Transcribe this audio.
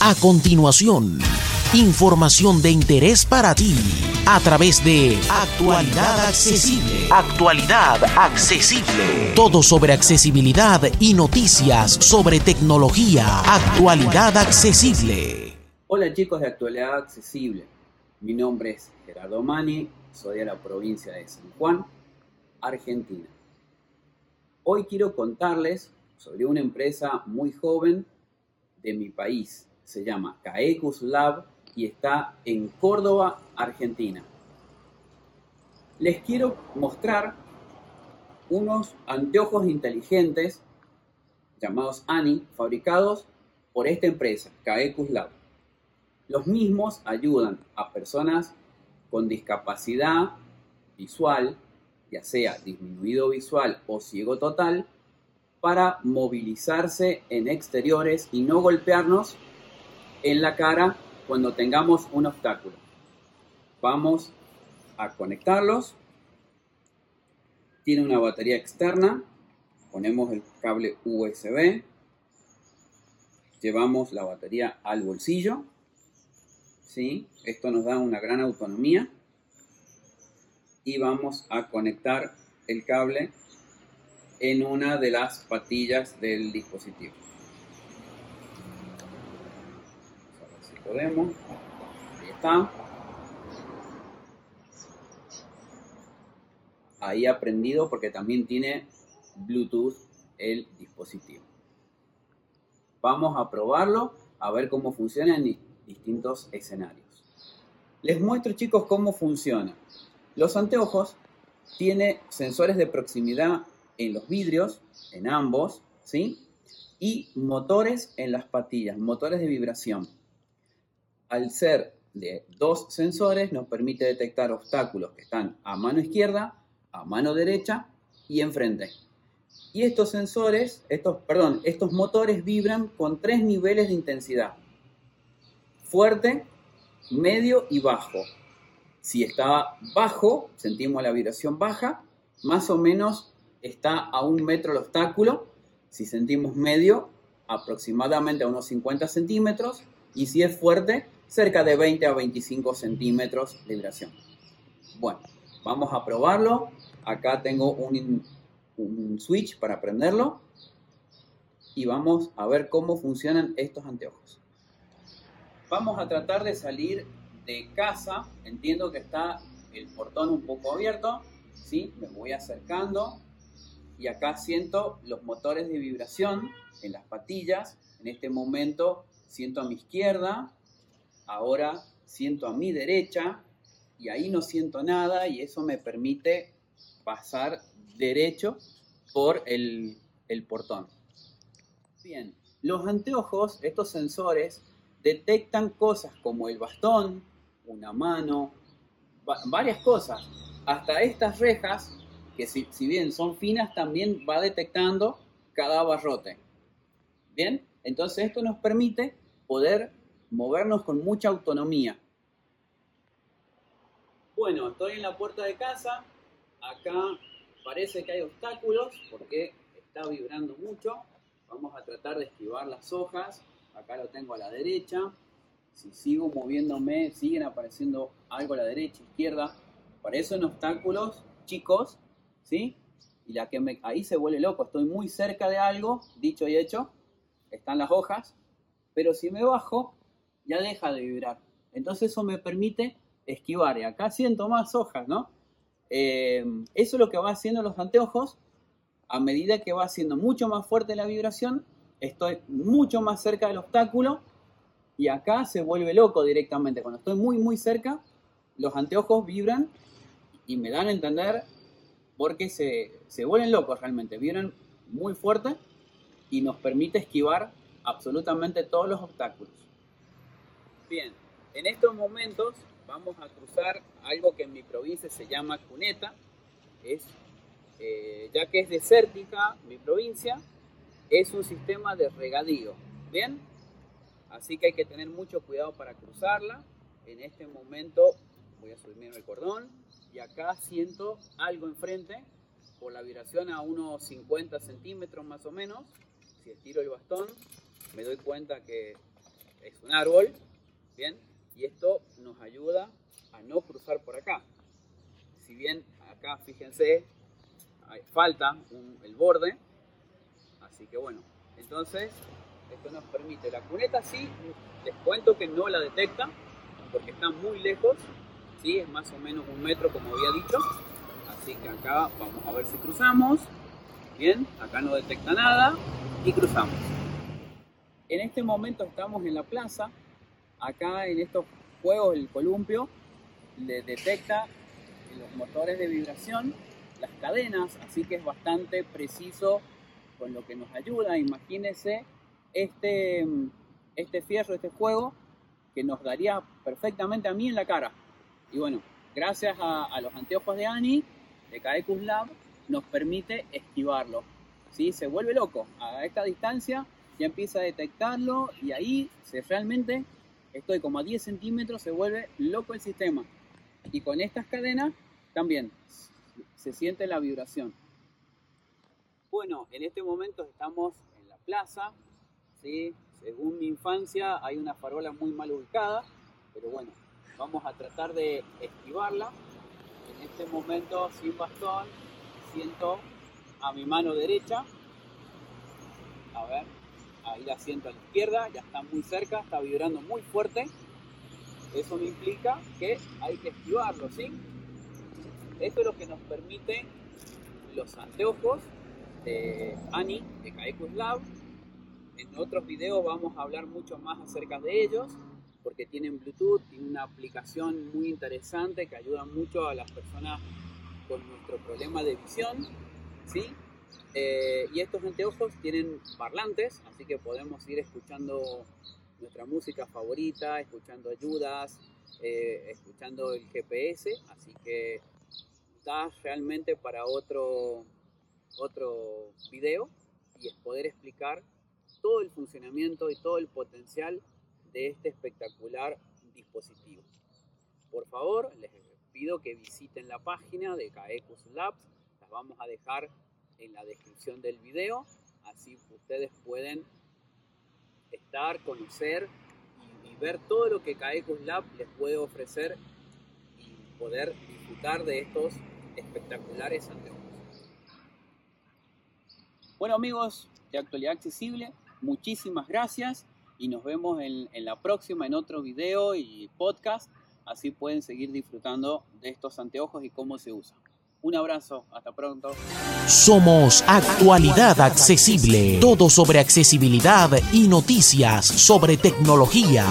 A continuación, información de interés para ti a través de Actualidad Accesible. Actualidad Accesible. Todo sobre accesibilidad y noticias sobre tecnología. Actualidad Accesible. Hola chicos de Actualidad Accesible. Mi nombre es Gerardo Mani, soy de la provincia de San Juan, Argentina. Hoy quiero contarles sobre una empresa muy joven de mi país, se llama Caecus Lab y está en Córdoba, Argentina. Les quiero mostrar unos anteojos inteligentes llamados ANI, fabricados por esta empresa, Caecus Lab. Los mismos ayudan a personas con discapacidad visual, ya sea disminuido visual o ciego total, para movilizarse en exteriores y no golpearnos en la cara cuando tengamos un obstáculo. Vamos a conectarlos. Tiene una batería externa. Ponemos el cable USB. Llevamos la batería al bolsillo. ¿Sí? Esto nos da una gran autonomía. Y vamos a conectar el cable en una de las patillas del dispositivo. Podemos. Ahí está. Ahí ha prendido porque también tiene Bluetooth el dispositivo. Vamos a probarlo a ver cómo funciona en distintos escenarios. Les muestro chicos cómo funciona. Los anteojos tienen sensores de proximidad en los vidrios, en ambos, ¿sí? Y motores en las patillas, motores de vibración al ser de dos sensores, nos permite detectar obstáculos que están a mano izquierda, a mano derecha y enfrente. Y estos sensores, estos, perdón, estos motores vibran con tres niveles de intensidad. Fuerte, medio y bajo. Si está bajo, sentimos la vibración baja, más o menos está a un metro el obstáculo. Si sentimos medio, aproximadamente a unos 50 centímetros. Y si es fuerte, cerca de 20 a 25 centímetros de vibración. Bueno, vamos a probarlo. Acá tengo un, un switch para prenderlo y vamos a ver cómo funcionan estos anteojos. Vamos a tratar de salir de casa. Entiendo que está el portón un poco abierto. ¿sí? Me voy acercando y acá siento los motores de vibración en las patillas. En este momento siento a mi izquierda ahora siento a mi derecha y ahí no siento nada y eso me permite pasar derecho por el, portón. Bien, los anteojos, estos sensores, detectan cosas como el bastón, una mano, varias cosas. Hasta estas rejas, que si, si, bien son finas, también va detectando cada barrote. Bien, entonces esto nos permite poder movernos con mucha autonomía. Bueno, estoy en la puerta de casa. Acá parece que hay obstáculos porque está vibrando mucho. Vamos a tratar de esquivar las hojas. Acá lo tengo a la derecha. Si sigo moviéndome, siguen apareciendo algo a la derecha, izquierda. Parecen obstáculos chicos, ¿sí? Y la que me, ahí se vuelve loco. Estoy muy cerca de algo, dicho y hecho. Están las hojas. Pero si me bajo, ya deja de vibrar. Entonces eso me permite esquivar. Y acá siento más hojas, ¿no? Eh, eso es lo que va haciendo los anteojos. A medida que va haciendo mucho más fuerte la vibración, estoy mucho más cerca del obstáculo y acá se vuelve loco directamente. Cuando estoy muy, muy cerca, los anteojos vibran y me dan a entender porque se, se vuelven locos realmente. Vibran muy fuerte y nos permite esquivar absolutamente todos los obstáculos. Bien, en estos momentos vamos a cruzar algo que en mi provincia se llama cuneta, es, eh, ya que es desértica mi provincia, es un sistema de regadío, ¿bien? Así que hay que tener mucho cuidado para cruzarla. En este momento voy a subirme el cordón y acá siento algo enfrente por la vibración a unos 50 centímetros más o menos. Si estiro el bastón me doy cuenta que es un árbol, ¿bien? Y esto nos ayuda a no cruzar por acá. Si bien acá, fíjense, falta el borde, así que bueno, entonces esto nos permite. La cuneta sí, les cuento que no la detecta, porque está muy lejos, ¿sí? es más o menos un metro como había dicho, así que acá vamos a ver si cruzamos, bien, acá no detecta nada y cruzamos. En este momento estamos en la plaza, acá en estos juegos el columpio le detecta los motores de vibración, las cadenas, así que es bastante preciso con lo que nos ayuda. Imagínense este, este fierro, este juego, que nos daría perfectamente a mí en la cara. Y bueno, gracias a, los anteojos de Ani, de Kaekus Lab, nos permite esquivarlo. ¿sí? Se vuelve loco. A esta distancia ya empieza a detectarlo y ahí se realmente estoy como a 10 centímetros, se vuelve loco el sistema. Y con estas cadenas también se siente la vibración. Bueno, en este momento estamos en la plaza, ¿sí? según mi infancia hay una farola muy mal ubicada, pero bueno, vamos a tratar de esquivarla. En este momento sin bastón siento a mi mano derecha, a ver, ahí la siento a la izquierda, ya está muy cerca, está vibrando muy fuerte. Eso me implica que hay que esquivarlo, ¿sí? Esto es lo que nos permite los anteojos de ANI, de Kaekus Lab. En otros videos vamos a hablar mucho más acerca de ellos, porque tienen Bluetooth, tienen una aplicación muy interesante que ayuda mucho a las personas con nuestro problema de visión, ¿sí? Eh, y estos anteojos tienen parlantes, así que podemos ir escuchando nuestra música favorita, escuchando ayudas, eh, escuchando el GPS, así que está realmente para otro, otro video y es poder explicar todo el funcionamiento y todo el potencial de este espectacular dispositivo. Por favor, les pido que visiten la página de Kaekus Labs, las vamos a dejar en la descripción del video, así ustedes pueden estar, conocer y, ver todo lo que Kaekus Lab les puede ofrecer y poder disfrutar de estos espectaculares anteojos. Bueno amigos de Actualidad Accesible, muchísimas gracias y nos vemos en la próxima en otro video y podcast. Así pueden seguir disfrutando de estos anteojos y cómo se usan. Un abrazo, hasta pronto. Somos Actualidad Accesible, todo sobre accesibilidad y noticias sobre tecnología.